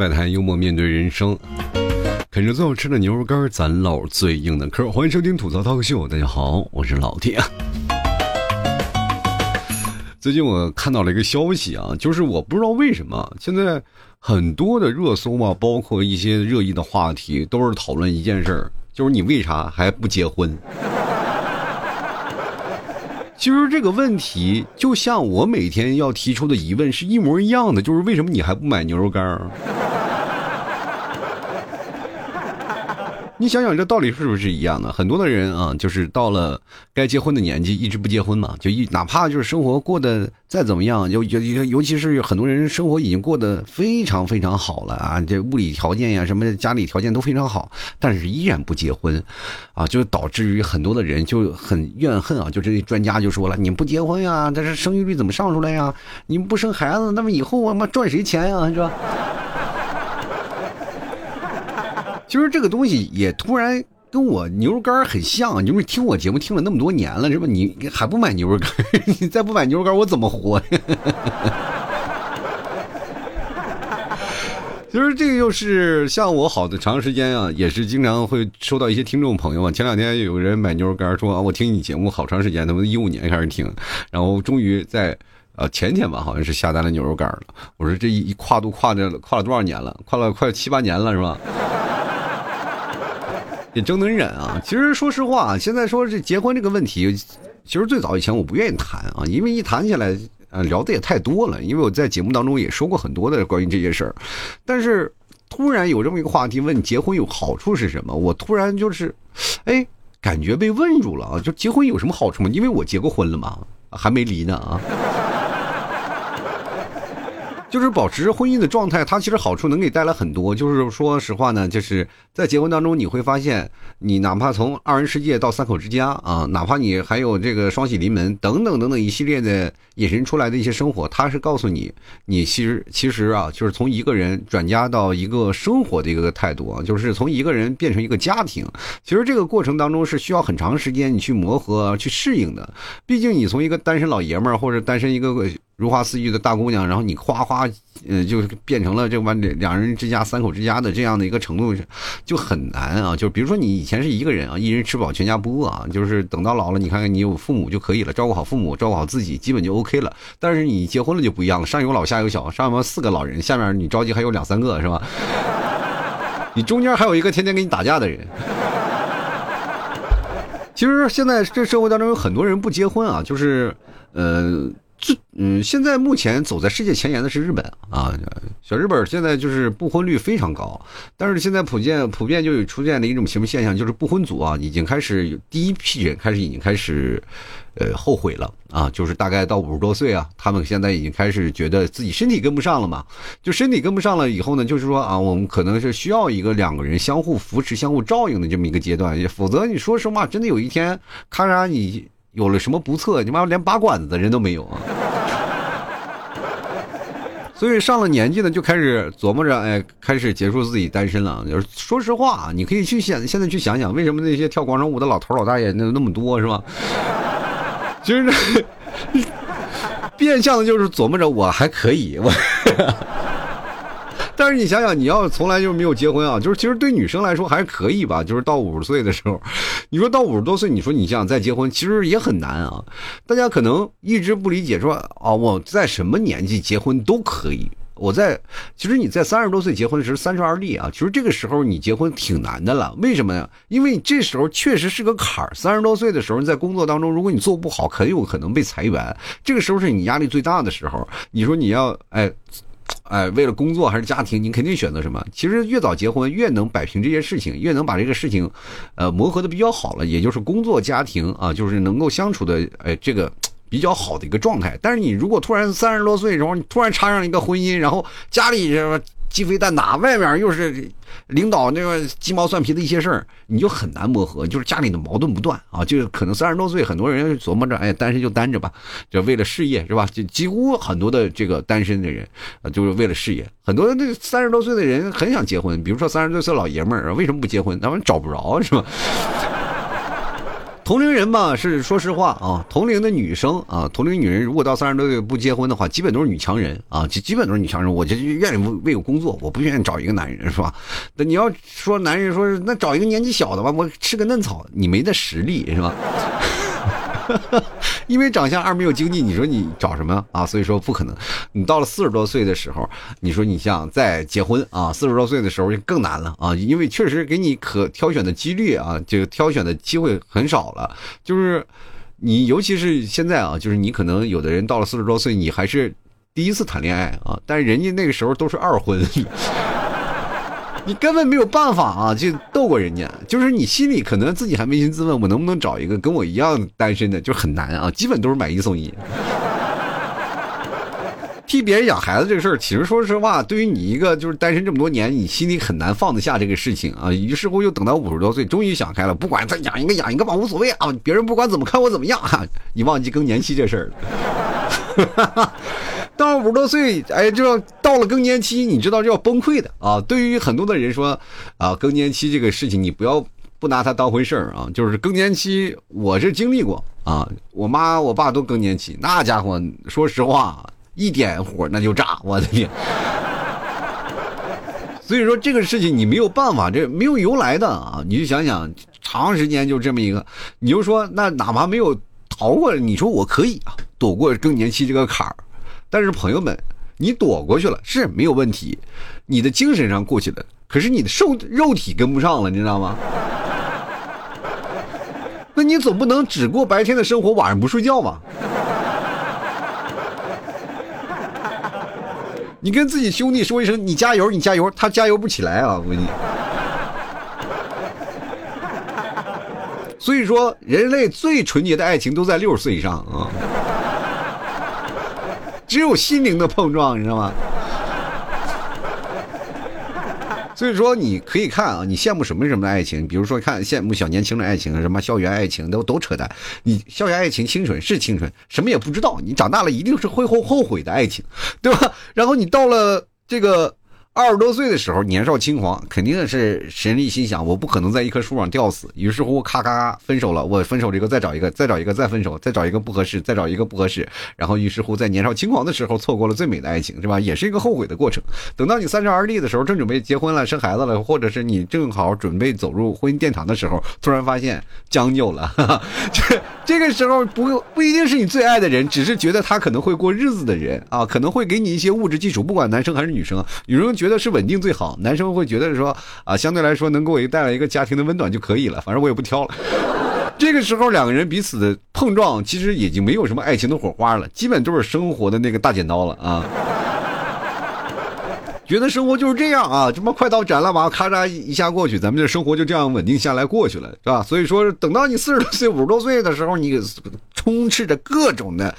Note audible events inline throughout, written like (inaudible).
外滩，幽默面对人生。啃着最好吃的牛肉干，咱唠最硬的嗑。欢迎收听吐槽涛秀，大家好，我是老铁。最近我看到了一个消息啊，就是我不知道为什么现在很多的热搜嘛，包括一些热议的话题，都是讨论一件事儿，就是你为啥还不结婚？(laughs) 其实这个问题就像我每天要提出的疑问是一模一样的，就是为什么你还不买牛肉干你想想，这道理是不是一样的？很多的人啊，就是到了该结婚的年纪，一直不结婚嘛，就一哪怕就是生活过得再怎么样，尤尤尤其是很多人生活已经过得非常非常好了啊，这物理条件呀，什么家里条件都非常好，但是依然不结婚，啊，就导致于很多的人就很怨恨啊。就这些专家就说了，你不结婚呀，但是生育率怎么上出来呀？你不生孩子，那么以后我妈赚谁钱呀？是吧？其实这个东西也突然跟我牛肉干很像，你们听我节目听了那么多年了，是吧？你还不买牛肉干？(laughs) 你再不买牛肉干，我怎么活？(laughs) 其实这个就是像我好的长时间啊，也是经常会收到一些听众朋友啊。前两天有人买牛肉干说啊，我听你节目好长时间，他们一五年开始听，然后终于在呃前天吧，好像是下单了牛肉干了。我说这一跨度跨着跨了多少年了？跨了快七八年了，是吧？也真能忍啊！其实说实话，现在说这结婚这个问题，其实最早以前我不愿意谈啊，因为一谈起来，呃，聊的也太多了。因为我在节目当中也说过很多的关于这些事儿，但是突然有这么一个话题问结婚有好处是什么，我突然就是，哎，感觉被问住了啊！就结婚有什么好处吗？因为我结过婚了嘛，还没离呢啊。就是保持婚姻的状态，它其实好处能给带来很多。就是说实话呢，就是在结婚当中，你会发现，你哪怕从二人世界到三口之家啊，哪怕你还有这个双喜临门等等等等一系列的引申出来的一些生活，它是告诉你，你其实其实啊，就是从一个人转嫁到一个生活的一个态度啊，就是从一个人变成一个家庭。其实这个过程当中是需要很长时间你去磨合、去适应的。毕竟你从一个单身老爷们儿或者单身一个。如花似玉的大姑娘，然后你哗哗，呃，就变成了这完两人之家、三口之家的这样的一个程度，就很难啊。就比如说你以前是一个人啊，一人吃饱全家不饿啊，就是等到老了，你看看你有父母就可以了，照顾好父母，照顾好自己，基本就 OK 了。但是你结婚了就不一样了，上有老下有小，上面四个老人，下面你着急还有两三个是吧？你中间还有一个天天跟你打架的人。其实现在这社会当中有很多人不结婚啊，就是，呃。这嗯，现在目前走在世界前沿的是日本啊，小日本现在就是不婚率非常高，但是现在普遍普遍就有出现的一种什么现象，就是不婚族啊，已经开始第一批人开始已经开始，呃，后悔了啊，就是大概到五十多岁啊，他们现在已经开始觉得自己身体跟不上了嘛，就身体跟不上了以后呢，就是说啊，我们可能是需要一个两个人相互扶持、相互照应的这么一个阶段，否则你说实话，真的有一天，咔嚓你。有了什么不测？你妈连拔管子的人都没有啊！(laughs) 所以上了年纪呢，就开始琢磨着，哎，开始结束自己单身了。就是说实话，你可以去想，现在去想想，为什么那些跳广场舞的老头老大爷那那么多，是吧？(laughs) 其实，(laughs) 变相的就是琢磨着，我还可以，我。但是你想想，你要从来就没有结婚啊，就是其实对女生来说还可以吧，就是到五十岁的时候，你说到五十多岁，你说你想再结婚，其实也很难啊。大家可能一直不理解，说啊，我在什么年纪结婚都可以。我在，其实你在三十多岁结婚的时候，三十而立啊，其实这个时候你结婚挺难的了。为什么呀？因为这时候确实是个坎儿。三十多岁的时候，在工作当中，如果你做不好，很有可能被裁员。这个时候是你压力最大的时候。你说你要哎。哎，为了工作还是家庭，你肯定选择什么？其实越早结婚，越能摆平这些事情，越能把这个事情，呃，磨合的比较好了。也就是工作、家庭啊，就是能够相处的，哎，这个比较好的一个状态。但是你如果突然三十多岁的时候，你突然插上一个婚姻，然后家里？鸡飞蛋打，外面又是领导那个鸡毛蒜皮的一些事儿，你就很难磨合，就是家里的矛盾不断啊。就是可能三十多岁，很多人琢磨着，哎，单身就单着吧，就为了事业是吧？就几乎很多的这个单身的人啊，就是为了事业。很多那三十多岁的人很想结婚，比如说三十多岁老爷们儿，为什么不结婚？他们找不着是吧？同龄人吧，是说实话啊，同龄的女生啊，同龄女人如果到三十多岁不结婚的话，基本都是女强人啊，基基本都是女强人。我就愿意为为我工作，我不愿意找一个男人，是吧？那你要说男人说是那找一个年纪小的吧，我吃个嫩草，你没那实力，是吧？因为长相二没有经济，你说你找什么啊？所以说不可能。你到了四十多岁的时候，你说你想再结婚啊？四十多岁的时候就更难了啊！因为确实给你可挑选的几率啊，这个挑选的机会很少了。就是你，尤其是现在啊，就是你可能有的人到了四十多岁，你还是第一次谈恋爱啊，但是人家那个时候都是二婚。你根本没有办法啊，就斗过人家。就是你心里可能自己还扪心自问，我能不能找一个跟我一样单身的，就很难啊。基本都是买一送一。(laughs) 替别人养孩子这个事儿，其实说实话，对于你一个就是单身这么多年，你心里很难放得下这个事情啊。于是乎，又等到五十多岁，终于想开了，不管再养一个养一个吧，无所谓啊。别人不管怎么看我怎么样啊，你忘记更年期这事儿了。(laughs) 到五十多岁，哎，就要到了更年期，你知道就要崩溃的啊！对于很多的人说，啊，更年期这个事情，你不要不拿它当回事儿啊！就是更年期，我是经历过啊，我妈我爸都更年期，那家伙，说实话，一点火那就炸，我的天！所以说这个事情你没有办法，这没有由来的啊！你就想想，长时间就这么一个，你就说那哪怕没有逃过，你说我可以啊，躲过更年期这个坎儿。但是朋友们，你躲过去了是没有问题，你的精神上过去了，可是你的瘦肉体跟不上了，你知道吗？(laughs) 那你总不能只过白天的生活，晚上不睡觉吧？(laughs) 你跟自己兄弟说一声，你加油，你加油，他加油不起来啊！我跟你。所以说，人类最纯洁的爱情都在六十岁以上啊。只有心灵的碰撞，你知道吗？所以说，你可以看啊，你羡慕什么什么的爱情，比如说看羡慕小年轻的爱情，什么校园爱情都都扯淡。你校园爱情清纯是清纯，什么也不知道，你长大了一定是会后后悔的爱情，对吧？然后你到了这个。二十多岁的时候，年少轻狂，肯定是神力心想，我不可能在一棵树上吊死。于是乎，咔咔分手了。我分手这个，再找一个，再找一个，再分手，再找一个不合适，再找一个不合适。然后，于是乎，在年少轻狂的时候，错过了最美的爱情，是吧？也是一个后悔的过程。等到你三十而立的时候，正准备结婚了、生孩子了，或者是你正好准备走入婚姻殿堂的时候，突然发现将就了。(laughs) 这这个时候，不不一定是你最爱的人，只是觉得他可能会过日子的人啊，可能会给你一些物质基础，不管男生还是女生，女生。觉得是稳定最好，男生会觉得说啊，相对来说能给我带来一个家庭的温暖就可以了，反正我也不挑了。(laughs) 这个时候两个人彼此的碰撞，其实已经没有什么爱情的火花了，基本都是生活的那个大剪刀了啊。觉得生活就是这样啊，这么快刀斩乱麻，咔嚓一下过去，咱们这生活就这样稳定下来过去了，是吧？所以说，等到你四十多岁、五十多岁的时候，你充斥着各种的，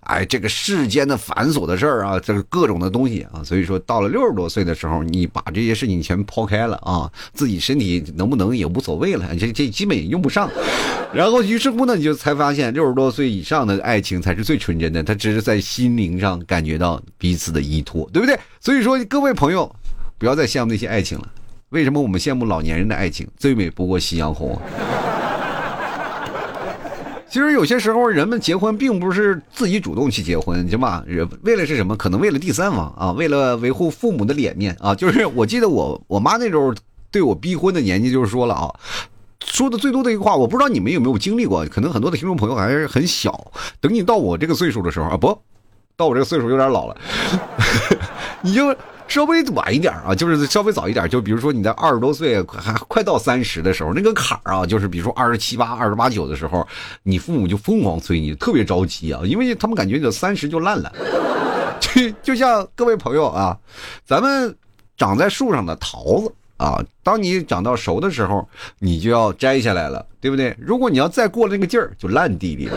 哎，这个世间的繁琐的事儿啊，这个各种的东西啊，所以说到了六十多岁的时候，你把这些事情全抛开了啊，自己身体能不能也无所谓了，这这基本也用不上。然后于是乎呢，你就才发现六十多岁以上的爱情才是最纯真的，他只是在心灵上感觉到彼此的依托，对不对？所以说各位。朋友，不要再羡慕那些爱情了。为什么我们羡慕老年人的爱情？最美不过夕阳红。其实有些时候，人们结婚并不是自己主动去结婚，行吧？为了是什么？可能为了第三方啊，为了维护父母的脸面啊。(laughs) 就是我记得我我妈那时候对我逼婚的年纪，就是说了啊，说的最多的一句话，我不知道你们有没有经历过。可能很多的听众朋友还是很小。等你到我这个岁数的时候啊，不到我这个岁数有点老了，(laughs) 你就。稍微晚一点啊，就是稍微早一点，就比如说你在二十多岁，还快到三十的时候，那个坎儿啊，就是比如说二十七八、二十八九的时候，你父母就疯狂催你，特别着急啊，因为他们感觉你三十就烂了。(laughs) 就就像各位朋友啊，咱们长在树上的桃子啊，当你长到熟的时候，你就要摘下来了，对不对？如果你要再过了那个劲儿，就烂地里了。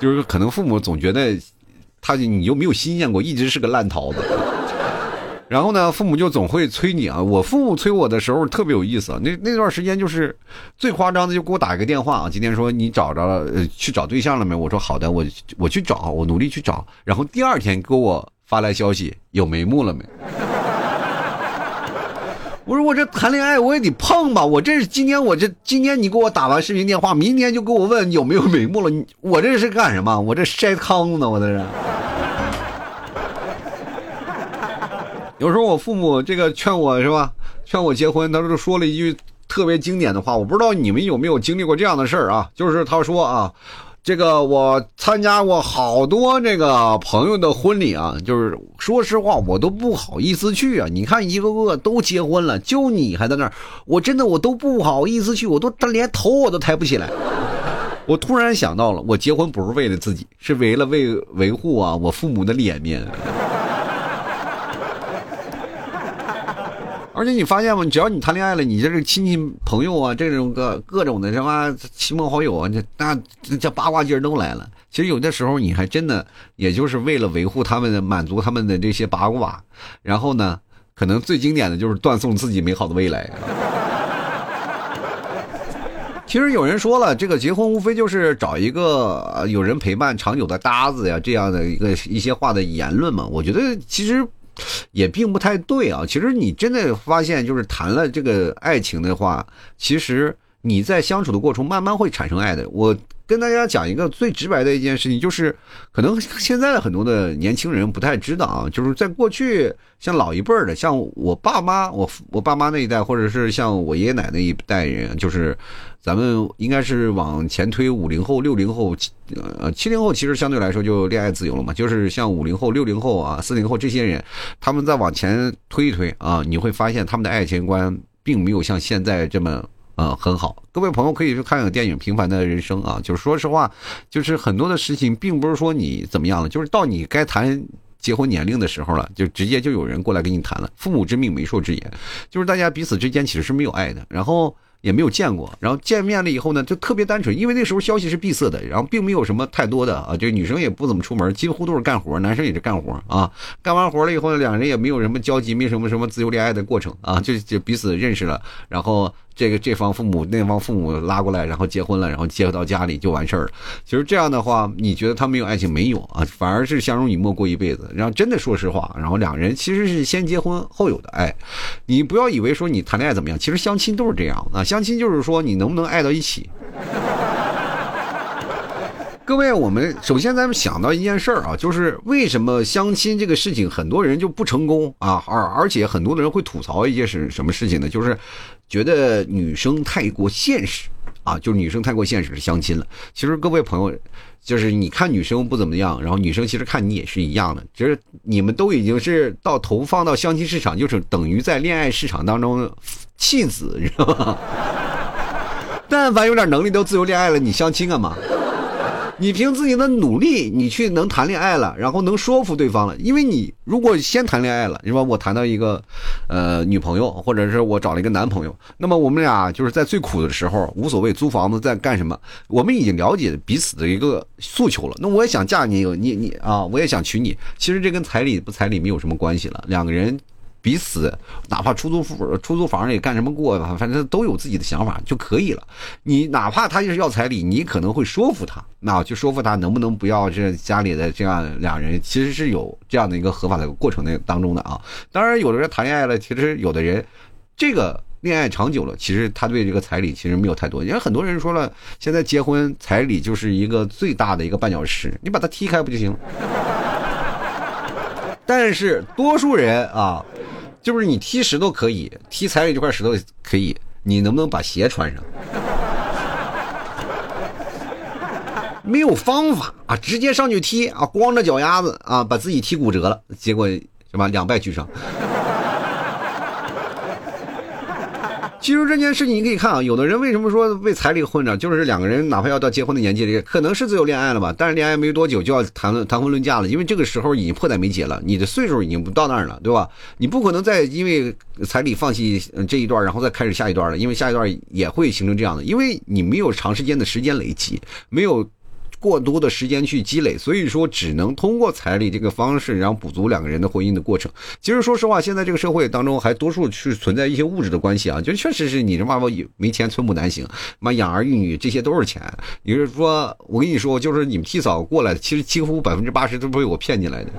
就是可能父母总觉得他你又没有新鲜过，一直是个烂桃子。然后呢，父母就总会催你啊。我父母催我的时候特别有意思。那那段时间就是最夸张的，就给我打一个电话啊。今天说你找着了，去找对象了没？我说好的，我我去找，我努力去找。然后第二天给我发来消息，有眉目了没？我说我这谈恋爱我也得碰吧，我这是今天我这今天你给我打完视频电话，明天就给我问有没有眉目了，你我这是干什么？我这筛糠呢？我这是。有时候我父母这个劝我是吧，劝我结婚，他说说了一句特别经典的话，我不知道你们有没有经历过这样的事儿啊，就是他说啊。这个我参加过好多这个朋友的婚礼啊，就是说实话，我都不好意思去啊。你看一个个都结婚了，就你还在那儿，我真的我都不好意思去，我都连头我都抬不起来。我突然想到了，我结婚不是为了自己，是为了为维护啊我父母的脸面。而且你发现吗？只要你谈恋爱了，你这是亲戚朋友啊，这种各各种的什么亲朋好友啊，这那这八卦劲儿都来了。其实有的时候你还真的，也就是为了维护他们的、满足他们的这些八卦，然后呢，可能最经典的就是断送自己美好的未来。其实有人说了，这个结婚无非就是找一个有人陪伴长久的搭子呀，这样的一个一些话的言论嘛。我觉得其实。也并不太对啊！其实你真的发现，就是谈了这个爱情的话，其实你在相处的过程慢慢会产生爱的。我跟大家讲一个最直白的一件事情，就是可能现在的很多的年轻人不太知道啊，就是在过去像老一辈的，像我爸妈、我我爸妈那一代，或者是像我爷爷奶奶一代人，就是。咱们应该是往前推五零后、六零后，呃，七零后其实相对来说就恋爱自由了嘛。就是像五零后、六零后啊、四零后这些人，他们再往前推一推啊，你会发现他们的爱情观并没有像现在这么呃很好。各位朋友可以去看看电影《平凡的人生》啊，就是说实话，就是很多的事情并不是说你怎么样了，就是到你该谈结婚年龄的时候了，就直接就有人过来跟你谈了。父母之命，媒妁之言，就是大家彼此之间其实是没有爱的，然后。也没有见过，然后见面了以后呢，就特别单纯，因为那时候消息是闭塞的，然后并没有什么太多的啊，就女生也不怎么出门，几乎都是干活，男生也是干活啊。干完活了以后呢，两人也没有什么交集，没什么什么自由恋爱的过程啊，就就彼此认识了，然后。这个这方父母那方父母拉过来，然后结婚了，然后接到家里就完事儿了。其实这样的话，你觉得他没有爱情没有啊？反而是相濡以沫过一辈子。然后真的说实话，然后两人其实是先结婚后有的爱。你不要以为说你谈恋爱怎么样，其实相亲都是这样啊。相亲就是说你能不能爱到一起。各位，我们首先咱们想到一件事儿啊，就是为什么相亲这个事情很多人就不成功啊？而而且很多的人会吐槽一件事，什么事情呢？就是觉得女生太过现实啊，就是女生太过现实相亲了。其实各位朋友，就是你看女生不怎么样，然后女生其实看你也是一样的，就是你们都已经是到投放到相亲市场，就是等于在恋爱市场当中弃子，你知道吗？(laughs) 但凡有点能力都自由恋爱了，你相亲干嘛？你凭自己的努力，你去能谈恋爱了，然后能说服对方了。因为你如果先谈恋爱了，是吧？我谈到一个，呃，女朋友，或者是我找了一个男朋友，那么我们俩就是在最苦的时候，无所谓租房子在干什么，我们已经了解彼此的一个诉求了。那我也想嫁你，你你啊，我也想娶你。其实这跟彩礼不彩礼没有什么关系了，两个人。彼此，哪怕出租房出租房里干什么过，反正都有自己的想法就可以了。你哪怕他就是要彩礼，你可能会说服他，那就说服他能不能不要这家里的这样两人，其实是有这样的一个合法的过程的当中的啊。当然，有的人谈恋爱了，其实有的人这个恋爱长久了，其实他对这个彩礼其实没有太多。因为很多人说了，现在结婚彩礼就是一个最大的一个绊脚石，你把它踢开不就行了？(laughs) 但是多数人啊。就是你踢石头可以，踢彩礼这块石头可以，你能不能把鞋穿上？(laughs) 没有方法啊，直接上去踢啊，光着脚丫子啊，把自己踢骨折了，结果什么两败俱伤。其实这件事情你可以看啊，有的人为什么说为彩礼混着，就是两个人哪怕要到结婚的年纪里，可能是自由恋爱了吧，但是恋爱没多久就要谈论谈婚论嫁了，因为这个时候已经迫在眉睫了，你的岁数已经不到那儿了，对吧？你不可能再因为彩礼放弃这一段，然后再开始下一段了，因为下一段也会形成这样的，因为你没有长时间的时间累积，没有。过多的时间去积累，所以说只能通过彩礼这个方式，然后补足两个人的婚姻的过程。其实说实话，现在这个社会当中还多数是存在一些物质的关系啊，就确实是你这妈妈没钱寸步难行，妈养儿育女这些都是钱。也就是说，我跟你说，就是你们替嫂过来，其实几乎百分之八十都是被我骗进来的。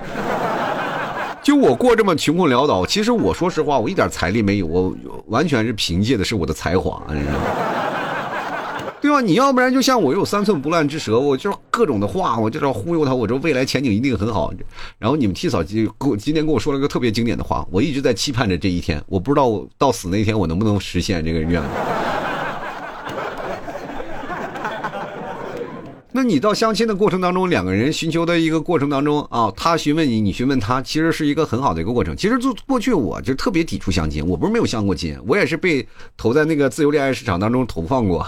就我过这么穷困潦倒，其实我说实话，我一点财力没有，我完全是凭借的是我的才华，你知道吗？对吧？你要不然就像我有三寸不烂之舌，我就各种的话，我就要忽悠他，我说未来前景一定很好。然后你们替嫂今今天跟我说了个特别经典的话，我一直在期盼着这一天，我不知道到死那天我能不能实现这个愿望。那你到相亲的过程当中，两个人寻求的一个过程当中啊，他询问你，你询问他，其实是一个很好的一个过程。其实就过去我就特别抵触相亲，我不是没有相过亲，我也是被投在那个自由恋爱市场当中投放过，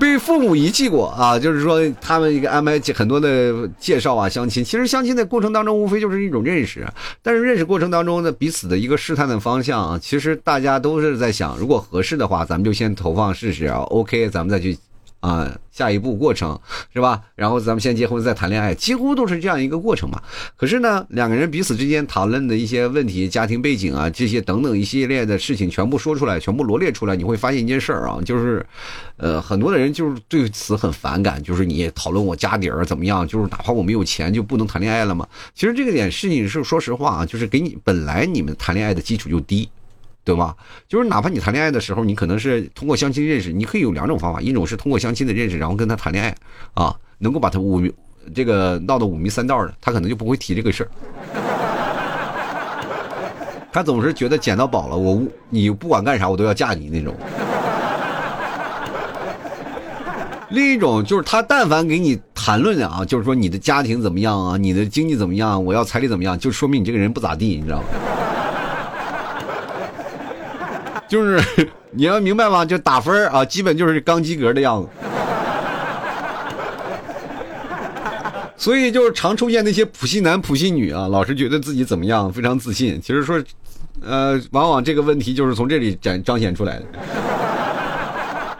被父母遗弃过啊。就是说他们一个安排很多的介绍啊，相亲。其实相亲的过程当中，无非就是一种认识，但是认识过程当中呢，彼此的一个试探的方向啊，其实大家都是在想，如果合适的话，咱们就先投放试试啊，OK，咱们再去。啊，下一步过程是吧？然后咱们先结婚再谈恋爱，几乎都是这样一个过程嘛。可是呢，两个人彼此之间讨论的一些问题、家庭背景啊，这些等等一系列的事情，全部说出来，全部罗列出来，你会发现一件事儿啊，就是，呃，很多的人就是对此很反感，就是你讨论我家底儿怎么样，就是哪怕我没有钱就不能谈恋爱了吗？其实这个点事情是说实话啊，就是给你本来你们谈恋爱的基础就低。对吧？就是哪怕你谈恋爱的时候，你可能是通过相亲认识，你可以有两种方法，一种是通过相亲的认识，然后跟他谈恋爱，啊，能够把他五迷这个闹得五迷三道的，他可能就不会提这个事儿。他总是觉得捡到宝了，我你不管干啥我都要嫁你那种。另一种就是他但凡给你谈论啊，就是说你的家庭怎么样啊，你的经济怎么样，我要彩礼怎么样，就说明你这个人不咋地，你知道吗？就是你要明白吗？就打分啊，基本就是刚及格的样子。所以就是常出现那些普信男、普信女啊，老是觉得自己怎么样，非常自信。其实说，呃，往往这个问题就是从这里展彰显出来的，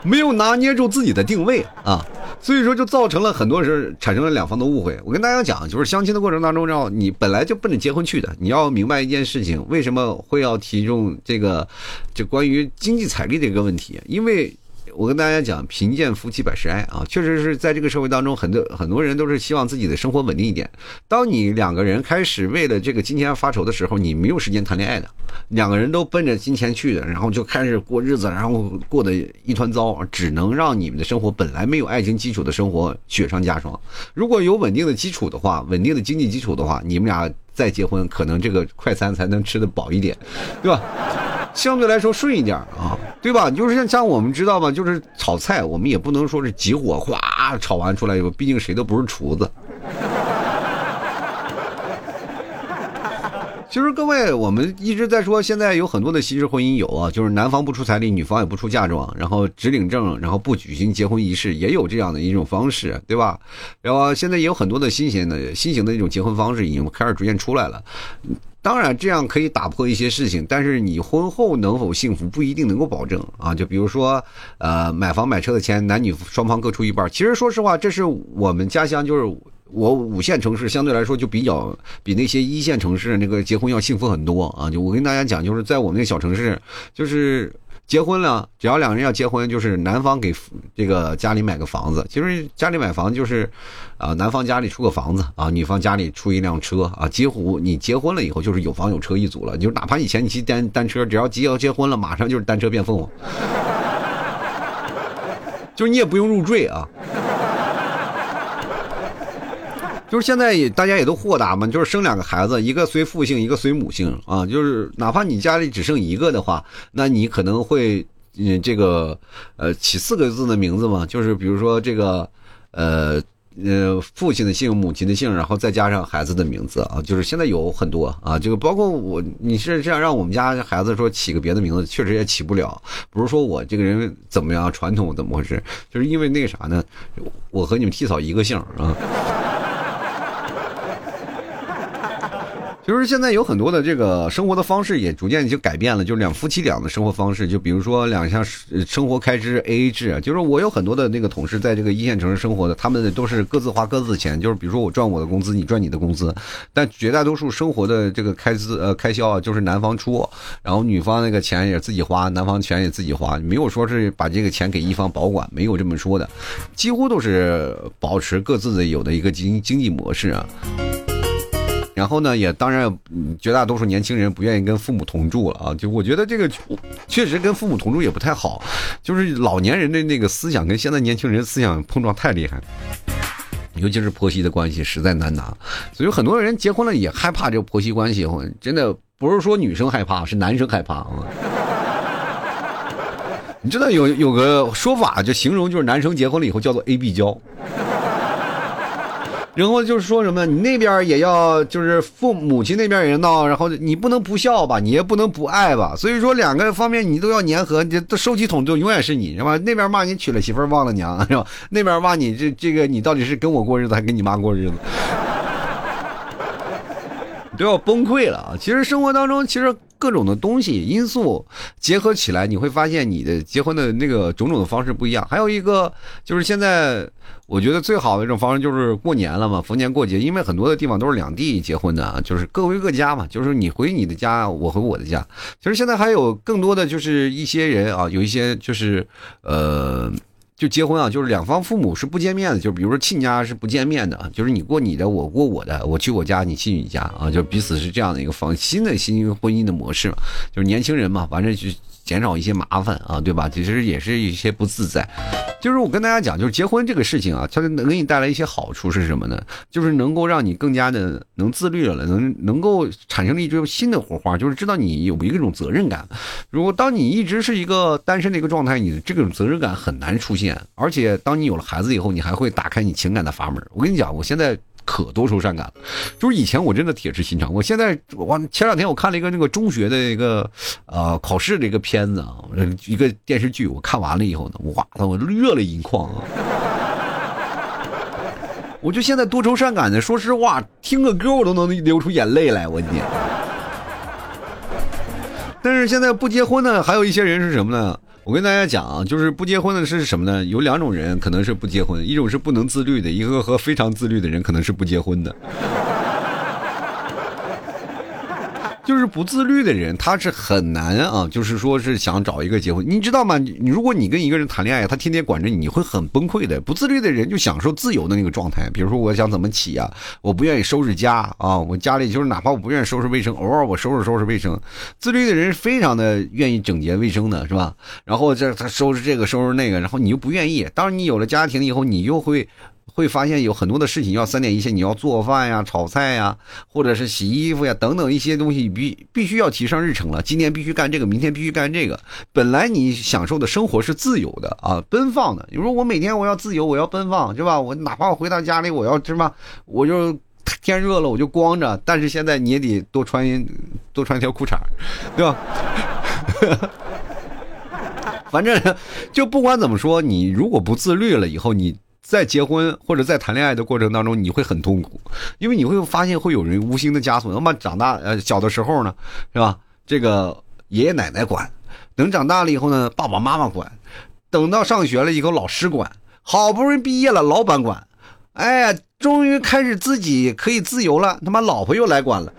没有拿捏住自己的定位啊。所以说，就造成了很多人产生了两方的误会。我跟大家讲，就是相亲的过程当中，让你本来就奔着结婚去的。你要明白一件事情，为什么会要提重这个，就关于经济财力的一个问题，因为。我跟大家讲，贫贱夫妻百事哀啊，确实是在这个社会当中，很多很多人都是希望自己的生活稳定一点。当你两个人开始为了这个金钱发愁的时候，你没有时间谈恋爱的，两个人都奔着金钱去的，然后就开始过日子，然后过得一团糟，只能让你们的生活本来没有爱情基础的生活雪上加霜。如果有稳定的基础的话，稳定的经济基础的话，你们俩再结婚，可能这个快餐才能吃得饱一点，对吧？相对来说顺一点啊，对吧？就是像像我们知道吧，就是炒菜，我们也不能说是急火哗炒完出来以后，毕竟谁都不是厨子。其实各位，我们一直在说，现在有很多的西式婚姻有啊，就是男方不出彩礼，女方也不出嫁妆，然后只领证，然后不举行结婚仪式，也有这样的一种方式，对吧？然后现在也有很多的新型的新型的一种结婚方式已经开始逐渐出来了。当然，这样可以打破一些事情，但是你婚后能否幸福不一定能够保证啊。就比如说，呃，买房买车的钱，男女双方各出一半。其实说实话，这是我们家乡，就是我五线城市相对来说就比较比那些一线城市那个结婚要幸福很多啊。就我跟大家讲，就是在我们那小城市，就是。结婚了，只要两个人要结婚，就是男方给这个家里买个房子。其实家里买房就是，啊，男方家里出个房子啊，女方家里出一辆车啊。几乎你结婚了以后就是有房有车一组了。就哪怕以前你骑单单车，只要急要结婚了，马上就是单车变凤凰，(laughs) 就是你也不用入赘啊。就是现在也大家也都豁达嘛，就是生两个孩子，一个随父姓，一个随母姓啊。就是哪怕你家里只剩一个的话，那你可能会嗯这个呃起四个字的名字嘛，就是比如说这个呃呃父亲的姓，母亲的姓，然后再加上孩子的名字啊。就是现在有很多啊，这个包括我，你是这样让我们家孩子说起个别的名字，确实也起不了。不是说我这个人怎么样传统怎么回事，就是因为那个啥呢？我和你们替嫂一个姓啊。就是现在有很多的这个生活的方式也逐渐就改变了，就是两夫妻俩的生活方式，就比如说两项生活开支 A A 制，就是我有很多的那个同事在这个一线城市生活的，他们都是各自花各自的钱，就是比如说我赚我的工资，你赚你的工资，但绝大多数生活的这个开支呃开销啊，就是男方出，然后女方那个钱也自己花，男方钱也自己花，没有说是把这个钱给一方保管，没有这么说的，几乎都是保持各自的有的一个经经济模式啊。然后呢，也当然绝大多数年轻人不愿意跟父母同住了啊。就我觉得这个确实跟父母同住也不太好，就是老年人的那个思想跟现在年轻人思想碰撞太厉害。(laughs) 尤其是婆媳的关系实在难拿，所以很多人结婚了也害怕这个婆媳关系。真的不是说女生害怕，是男生害怕啊。(laughs) 你知道有有个说法，就形容就是男生结婚了以后叫做 A B 交。然后就是说什么，你那边也要，就是父母亲那边也闹，然后你不能不孝吧，你也不能不爱吧，所以说两个方面你都要粘合，你收集桶就永远是你是吧？那边骂你娶了媳妇忘了娘是吧？(laughs) 那边骂你这这个你到底是跟我过日子还跟你妈过日子？(laughs) 都要崩溃了啊！其实生活当中，其实。各种的东西因素结合起来，你会发现你的结婚的那个种种的方式不一样。还有一个就是现在我觉得最好的一种方式就是过年了嘛，逢年过节，因为很多的地方都是两地结婚的啊，就是各回各家嘛，就是你回你的家，我回我的家。其实现在还有更多的就是一些人啊，有一些就是呃。就结婚啊，就是两方父母是不见面的，就比如说亲家是不见面的，就是你过你的，我过我的，我去我家，你去你家啊，就彼此是这样的一个方新的新婚姻的模式，就是年轻人嘛，反正就。减少一些麻烦啊，对吧？其实也是一些不自在。就是我跟大家讲，就是结婚这个事情啊，它能给你带来一些好处是什么呢？就是能够让你更加的能自律了，能能够产生了一种新的火花，就是知道你有一个种责任感。如果当你一直是一个单身的一个状态，你这种责任感很难出现。而且当你有了孩子以后，你还会打开你情感的阀门。我跟你讲，我现在。可多愁善感了，就是以前我真的铁石心肠，我现在我前两天我看了一个那个中学的一个呃考试的一个片子啊，一个电视剧，我看完了以后呢，哇，我热泪盈眶啊！(laughs) 我就现在多愁善感的，说实话，听个歌我都能流出眼泪来，我天！但是现在不结婚的还有一些人是什么呢？我跟大家讲啊，就是不结婚的是什么呢？有两种人可能是不结婚，一种是不能自律的，一个和非常自律的人可能是不结婚的。就是不自律的人，他是很难啊。就是说是想找一个结婚，你知道吗？你如果你跟一个人谈恋爱，他天天管着你，你会很崩溃的。不自律的人就享受自由的那个状态。比如说，我想怎么起呀？我不愿意收拾家啊，我家里就是哪怕我不愿意收拾卫生，偶尔我收拾收拾卫生。自律的人非常的愿意整洁卫生的，是吧？然后这他收拾这个收拾那个，然后你又不愿意。当你有了家庭以后，你又会。会发现有很多的事情要三点一线，你要做饭呀、炒菜呀，或者是洗衣服呀等等一些东西必必须要提上日程了。今天必须干这个，明天必须干这个。本来你享受的生活是自由的啊，奔放的。你说我每天我要自由，我要奔放，是吧？我哪怕我回到家里，我要是吧，我就天热了我就光着。但是现在你也得多穿多穿条裤衩，对吧？(laughs) 反正就不管怎么说，你如果不自律了以后，你。在结婚或者在谈恋爱的过程当中，你会很痛苦，因为你会发现会有人无形的枷锁。那么长大呃小的时候呢，是吧？这个爷爷奶奶管，等长大了以后呢，爸爸妈妈管，等到上学了以后老师管，好不容易毕业了，老板管，哎呀，终于开始自己可以自由了，他妈老婆又来管了，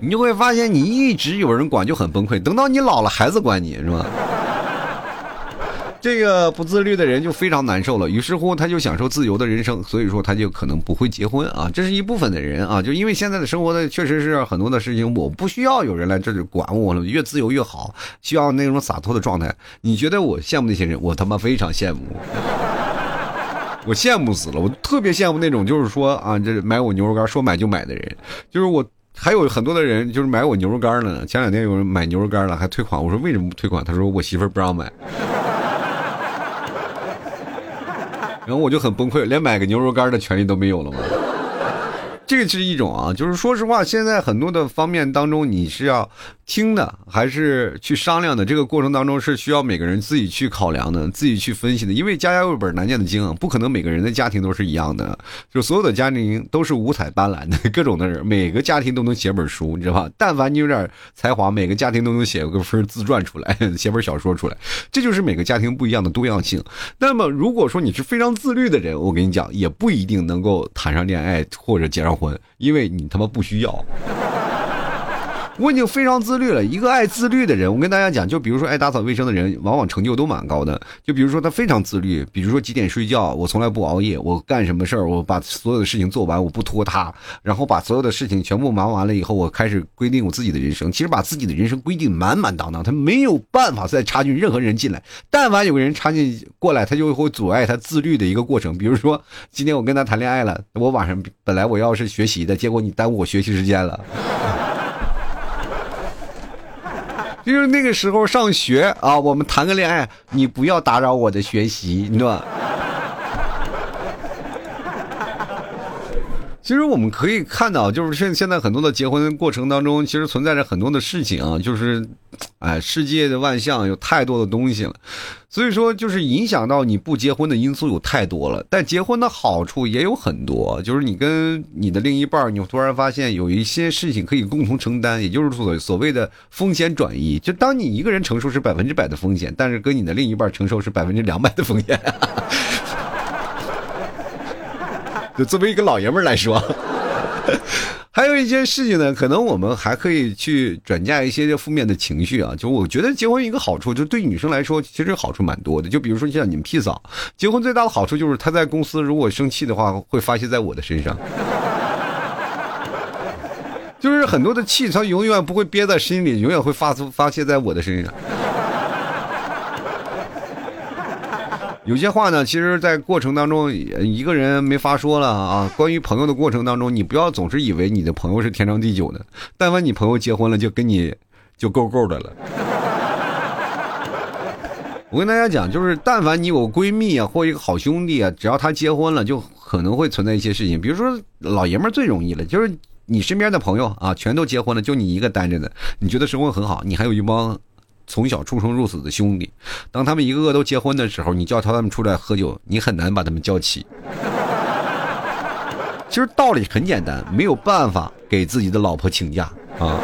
你就会发现你一直有人管就很崩溃。等到你老了，孩子管你是吧？这个不自律的人就非常难受了，于是乎他就享受自由的人生，所以说他就可能不会结婚啊。这是一部分的人啊，就因为现在的生活呢确实是很多的事情，我不需要有人来这里管我了，越自由越好，需要那种洒脱的状态。你觉得我羡慕那些人？我他妈非常羡慕，我羡慕死了，我特别羡慕那种就是说啊，这买我牛肉干说买就买的人，就是我还有很多的人就是买我牛肉干了呢。前两天有人买牛肉干了还退款，我说为什么不退款？他说我媳妇不让买。然后我就很崩溃，连买个牛肉干的权利都没有了吗？这是一种啊，就是说实话，现在很多的方面当中，你是要。听的还是去商量的，这个过程当中是需要每个人自己去考量的，自己去分析的。因为家家有本难念的经，不可能每个人的家庭都是一样的，就所有的家庭都是五彩斑斓的，各种的人，每个家庭都能写本书，你知道吧？但凡你有点才华，每个家庭都能写个份自传出来，写本小说出来，这就是每个家庭不一样的多样性。那么如果说你是非常自律的人，我跟你讲，也不一定能够谈上恋爱或者结上婚，因为你他妈不需要。我已经非常自律了。一个爱自律的人，我跟大家讲，就比如说爱打扫卫生的人，往往成就都蛮高的。就比如说他非常自律，比如说几点睡觉，我从来不熬夜，我干什么事儿，我把所有的事情做完，我不拖沓，然后把所有的事情全部忙完了以后，我开始规定我自己的人生。其实把自己的人生规定满满当当，他没有办法再插进任何人进来。但凡有个人插进过来，他就会阻碍他自律的一个过程。比如说今天我跟他谈恋爱了，我晚上本来我要是学习的，结果你耽误我学习时间了。(laughs) 就是那个时候上学啊，我们谈个恋爱，你不要打扰我的学习，你知道吧？其实我们可以看到，就是现现在很多的结婚过程当中，其实存在着很多的事情啊，就是，哎，世界的万象有太多的东西了，所以说就是影响到你不结婚的因素有太多了。但结婚的好处也有很多，就是你跟你的另一半，你突然发现有一些事情可以共同承担，也就是所所谓的风险转移。就当你一个人承受是百分之百的风险，但是跟你的另一半承受是百分之两百的风险。就作为一个老爷们来说，(laughs) 还有一件事情呢，可能我们还可以去转嫁一些负面的情绪啊。就我觉得结婚一个好处，就对女生来说，其实好处蛮多的。就比如说像你们 P 嫂，结婚最大的好处就是她在公司如果生气的话，会发泄在我的身上，(laughs) 就是很多的气，她永远不会憋在心里，永远会发出发泄在我的身上。有些话呢，其实，在过程当中，一个人没法说了啊。关于朋友的过程当中，你不要总是以为你的朋友是天长地久的。但凡你朋友结婚了，就跟你 (laughs) 就够够的了。我跟大家讲，就是但凡你有闺蜜啊，或一个好兄弟啊，只要他结婚了，就可能会存在一些事情。比如说，老爷们最容易了，就是你身边的朋友啊，全都结婚了，就你一个单着的，你觉得生活很好，你还有一帮。从小出生入死的兄弟，当他们一个个都结婚的时候，你叫他们出来喝酒，你很难把他们叫齐。其实道理很简单，没有办法给自己的老婆请假啊。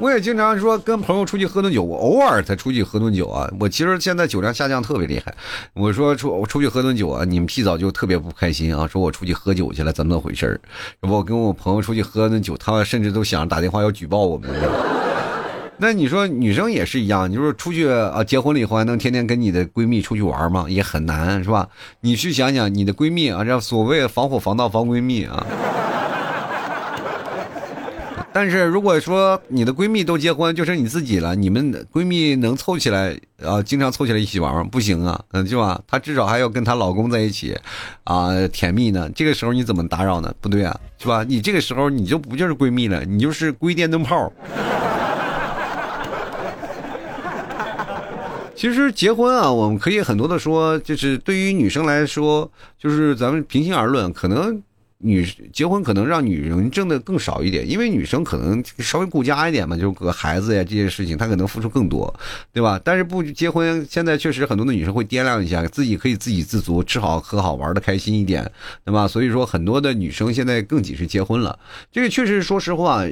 我也经常说跟朋友出去喝顿酒，我偶尔才出去喝顿酒啊。我其实现在酒量下降特别厉害。我说出我出去喝顿酒啊，你们屁早就特别不开心啊，说我出去喝酒去了，怎么回事儿？我跟我朋友出去喝顿酒，他甚至都想着打电话要举报我们。(laughs) 那你说女生也是一样，你说出去啊，结婚了以后还能天天跟你的闺蜜出去玩吗？也很难，是吧？你去想想，你的闺蜜啊，这所谓防火防盗防闺蜜啊。但是如果说你的闺蜜都结婚，就剩你自己了，你们闺蜜能凑起来啊，经常凑起来一起玩吗？不行啊，嗯，(laughs) 是吧？她至少还要跟她老公在一起，啊，甜蜜呢。这个时候你怎么打扰呢？不对啊，是吧？你这个时候你就不就是闺蜜了，你就是龟电灯泡。其实结婚啊，我们可以很多的说，就是对于女生来说，就是咱们平心而论，可能。女结婚可能让女人挣的更少一点，因为女生可能稍微顾家一点嘛，就个孩子呀这些事情，她可能付出更多，对吧？但是不结婚，现在确实很多的女生会掂量一下，自己可以自给自足，吃好喝好，玩的开心一点，对吧？所以说很多的女生现在更紧是结婚了，这个确实说实话，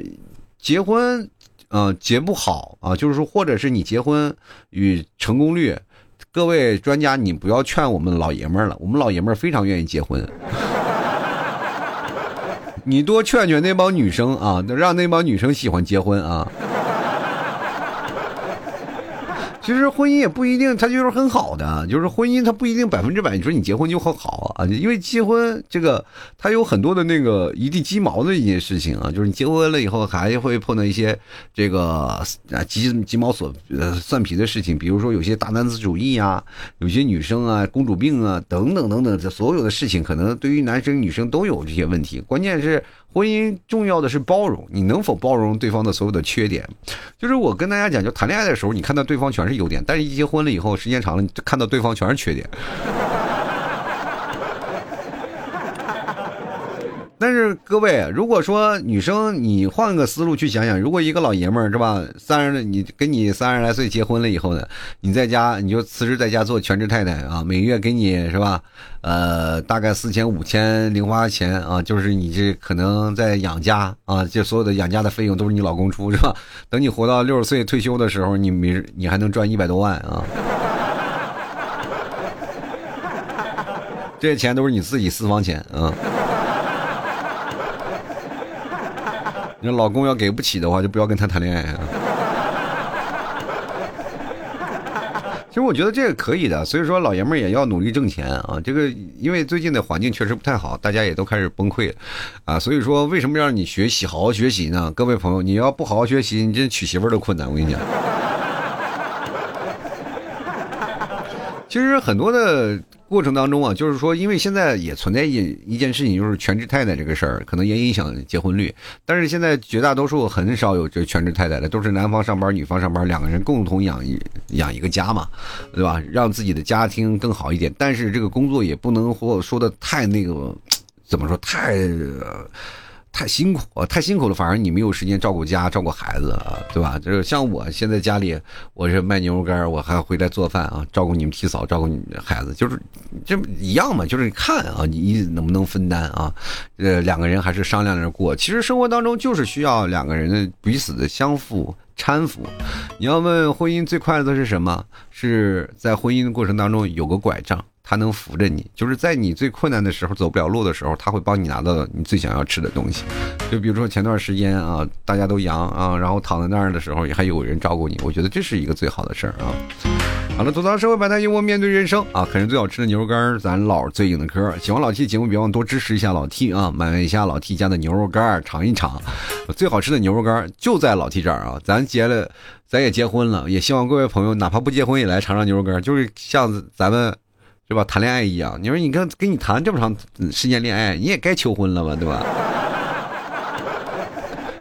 结婚，嗯，结不好啊，就是说或者是你结婚与成功率，各位专家，你不要劝我们老爷们儿了，我们老爷们儿非常愿意结婚。你多劝劝那帮女生啊，让那帮女生喜欢结婚啊。其实婚姻也不一定，它就是很好的。就是婚姻，它不一定百分之百。你说你结婚就很好啊？因为结婚这个，它有很多的那个一地鸡毛的一件事情啊。就是你结婚了以后，还会碰到一些这个啊鸡鸡毛所呃蒜皮的事情。比如说有些大男子主义啊，有些女生啊公主病啊等等等等，这所有的事情，可能对于男生女生都有这些问题。关键是。婚姻重要的是包容，你能否包容对方的所有的缺点？就是我跟大家讲，就谈恋爱的时候，你看到对方全是优点，但是一结婚了以后，时间长了，你看到对方全是缺点。但是各位，如果说女生，你换个思路去想想，如果一个老爷们儿是吧，三十你跟你三十来岁结婚了以后呢，你在家你就辞职在家做全职太太啊，每月给你是吧，呃，大概四千五千零花钱啊，就是你这可能在养家啊，这所有的养家的费用都是你老公出是吧？等你活到六十岁退休的时候，你没你还能赚一百多万啊，(laughs) 这些钱都是你自己私房钱啊。你说老公要给不起的话，就不要跟他谈恋爱啊。(laughs) 其实我觉得这个可以的，所以说老爷们儿也要努力挣钱啊。这个因为最近的环境确实不太好，大家也都开始崩溃啊。所以说为什么让你学习，好好学习呢？各位朋友，你要不好好学习，你这娶媳妇儿都困难。我跟你讲。其实很多的过程当中啊，就是说，因为现在也存在一一件事情，就是全职太太这个事儿，可能也影响结婚率。但是现在绝大多数很少有这全职太太的，都是男方上班，女方上班，两个人共同养一养一个家嘛，对吧？让自己的家庭更好一点。但是这个工作也不能或说的太那个，怎么说太。太辛苦，太辛苦了，反而你没有时间照顾家、照顾孩子啊，对吧？就是像我现在家里，我是卖牛肉干，我还回来做饭啊，照顾你们提嫂，照顾你们孩子，就是这一样嘛，就是看啊，你能不能分担啊？呃，两个人还是商量着过。其实生活当中就是需要两个人的彼此的相互搀扶。你要问婚姻最快乐的是什么？是在婚姻的过程当中有个拐杖。他能扶着你，就是在你最困难的时候走不了路的时候，他会帮你拿到你最想要吃的东西。就比如说前段时间啊，大家都阳啊，然后躺在那儿的时候，也还有人照顾你。我觉得这是一个最好的事儿啊。好了，吐槽社会百态，幽默面对人生啊，啃着最好吃的牛肉干，咱老最硬的嗑。喜欢老 T 节目，别忘多支持一下老 T 啊，买一下老 T 家的牛肉干尝一尝。最好吃的牛肉干就在老 T 这儿啊。咱结了，咱也结婚了，也希望各位朋友哪怕不结婚也来尝尝牛肉干，就是像咱们。是吧？谈恋爱一样，你说你跟跟你谈这么长时间恋爱，你也该求婚了吧，对吧？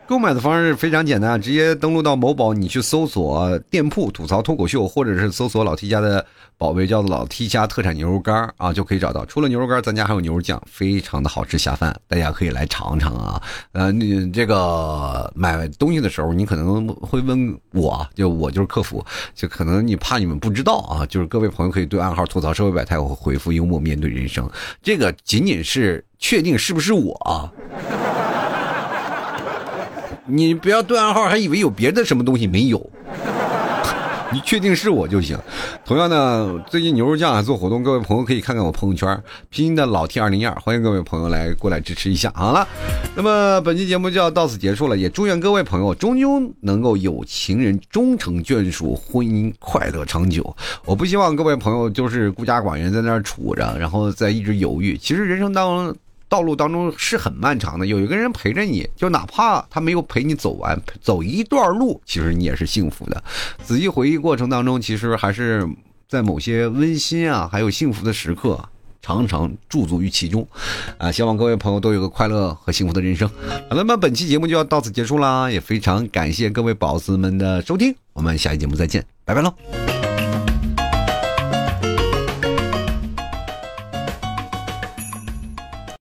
购买的方式非常简单，直接登录到某宝，你去搜索店铺吐槽脱口秀，或者是搜索老 T 家的宝贝叫做老 T 家特产牛肉干啊，就可以找到。除了牛肉干，咱家还有牛肉酱，非常的好吃下饭，大家可以来尝尝啊。呃，你这个买东西的时候，你可能会问我，就我就是客服，就可能你怕你们不知道啊，就是各位朋友可以对暗号吐槽社会百态，我回复幽默面对人生，这个仅仅是确定是不是我啊。你不要对暗号，还以为有别的什么东西没有。(laughs) 你确定是我就行。同样呢，最近牛肉酱还做活动，各位朋友可以看看我朋友圈，拼音的老 T 二零一二，欢迎各位朋友来过来支持一下。好了，那么本期节目就要到此结束了，也祝愿各位朋友终究能够有情人终成眷属，婚姻快乐长久。我不希望各位朋友就是孤家寡人在那儿杵着，然后再一直犹豫。其实人生当中。道路当中是很漫长的，有一个人陪着你，就哪怕他没有陪你走完，走一段路，其实你也是幸福的。仔细回忆过程当中，其实还是在某些温馨啊，还有幸福的时刻，常常驻足于其中。啊，希望各位朋友都有个快乐和幸福的人生。好了，那么本期节目就要到此结束啦，也非常感谢各位宝子们的收听，我们下期节目再见，拜拜喽。